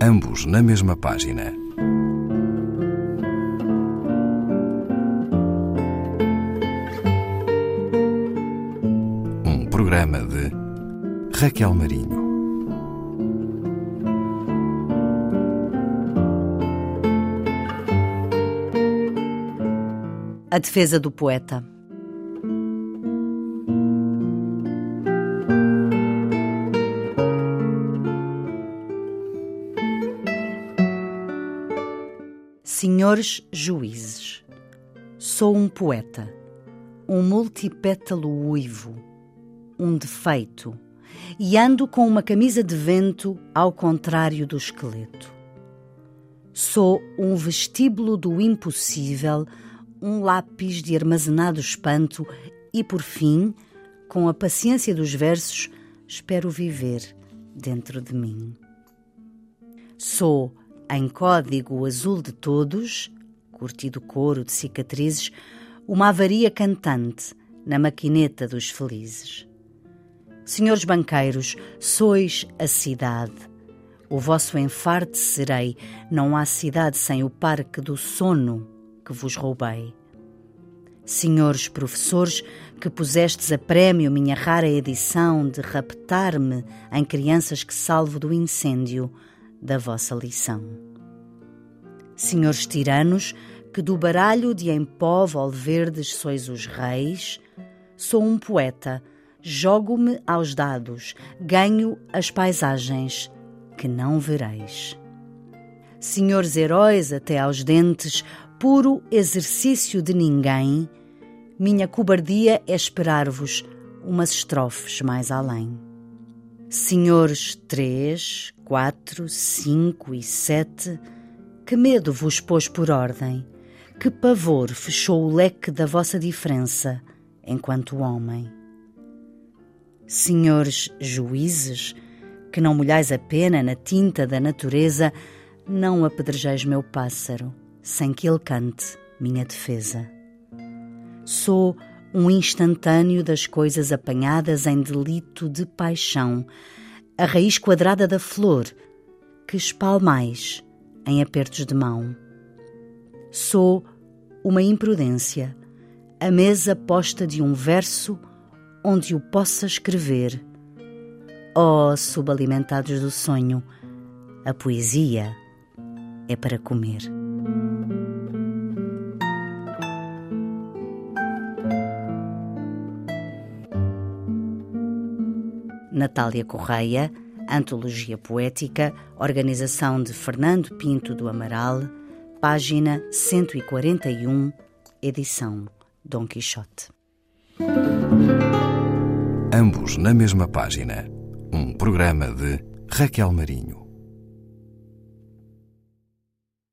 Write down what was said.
ambos na mesma página. Um programa de Raquel Marinho. A defesa do poeta. Senhores juízes, sou um poeta, um multipétalo uivo, um defeito, e ando com uma camisa de vento ao contrário do esqueleto. Sou um vestíbulo do impossível, um lápis de armazenado espanto e, por fim, com a paciência dos versos, espero viver dentro de mim. Sou em código azul de todos, curtido couro de cicatrizes, uma avaria cantante na maquineta dos felizes. Senhores banqueiros, sois a cidade. O vosso enfarte serei, não há cidade sem o parque do sono que vos roubei. Senhores professores, que pusestes a prémio minha rara edição de raptar-me em crianças que salvo do incêndio, da vossa lição. Senhores tiranos, que do baralho de em pó verdes sois os reis, sou um poeta, jogo-me aos dados, ganho as paisagens que não vereis. Senhores heróis até aos dentes, puro exercício de ninguém, minha cobardia é esperar-vos umas estrofes mais além. Senhores três, quatro, cinco e sete, que medo vos pôs por ordem, que pavor fechou o leque da vossa diferença enquanto homem. Senhores juízes, que não molhais a pena na tinta da natureza, não apedrejeis meu pássaro, sem que ele cante minha defesa. Sou um instantâneo das coisas apanhadas em delito de paixão, a raiz quadrada da flor que espalmais em apertos de mão. Sou uma imprudência, a mesa posta de um verso onde o possa escrever. Oh, subalimentados do sonho, a poesia é para comer. Natália Correia, Antologia Poética, organização de Fernando Pinto do Amaral, página 141, edição Dom Quixote. Ambos na mesma página. Um programa de Raquel Marinho.